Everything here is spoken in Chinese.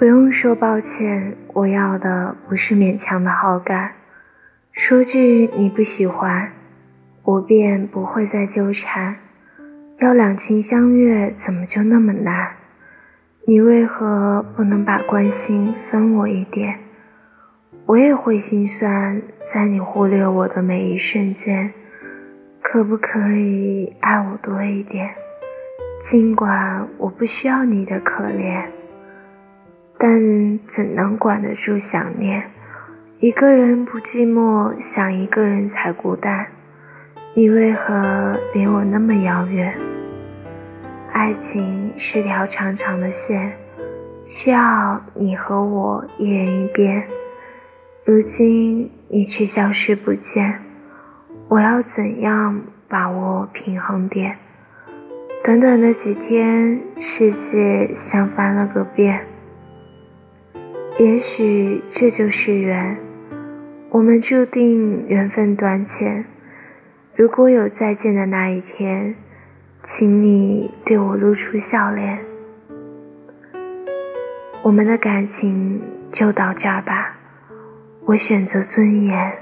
不用说抱歉，我要的不是勉强的好感。说句你不喜欢，我便不会再纠缠。要两情相悦，怎么就那么难？你为何不能把关心分我一点？我也会心酸，在你忽略我的每一瞬间。可不可以爱我多一点？尽管我不需要你的可怜，但怎能管得住想念？一个人不寂寞，想一个人才孤单。你为何离我那么遥远？爱情是条长长的线，需要你和我一人一边。如今你却消失不见，我要怎样把握平衡点？短短的几天，世界像翻了个遍。也许这就是缘。我们注定缘分短浅，如果有再见的那一天，请你对我露出笑脸。我们的感情就到这儿吧，我选择尊严。